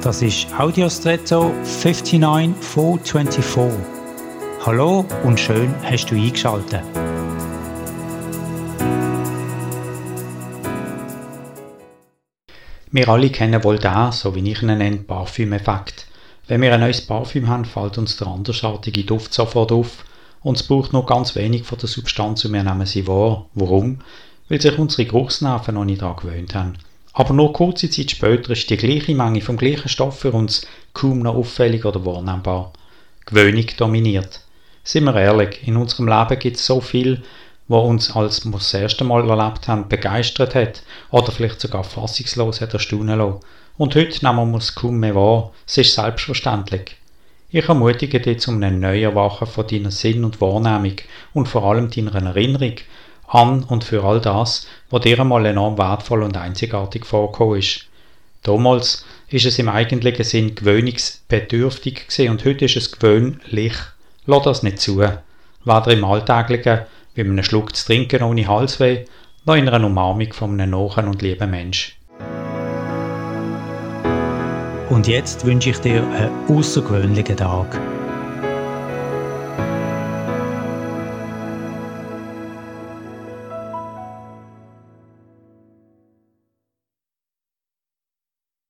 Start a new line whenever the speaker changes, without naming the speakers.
Das ist Audiostretto 59424. Hallo und schön hast du eingeschaltet. Wir alle kennen wohl den, so wie ich ihn nenne, Parfümeffekt. Wenn wir ein neues Parfüm haben, fällt uns der andersartige Duft sofort auf und es braucht noch ganz wenig von der Substanz und wir nehmen sie wahr. Warum? Weil sich unsere Geruchsnerven noch nicht daran gewöhnt haben. Aber nur kurze Zeit später ist die gleiche Menge vom gleichen Stoff für uns kaum noch auffällig oder wahrnehmbar. Gewöhnung dominiert. Sind wir ehrlich, in unserem Leben gibt es so viel, was uns, als wir das erste Mal erlebt haben, begeistert hat oder vielleicht sogar fassungslos hat erstaunen lassen. Und heute nehmen wir es kaum mehr wahr. Es ist selbstverständlich. Ich ermutige dich zum Neuerwachen von deiner Sinn- und Wahrnehmung und vor allem deiner Erinnerung an und für all das, was dir einmal enorm wertvoll und einzigartig vorgekommen ist. Damals ist es im eigentlichen Sinn gewöhnungsbedürftig und heute ist es gewöhnlich. Lass das nicht zu. Weder im Alltäglichen, wie einem Schluck zu trinken ohne Halsweh, noch in einer Umarmung von einem nahen und lieben Mensch. Und jetzt wünsche ich dir einen außergewöhnlichen Tag.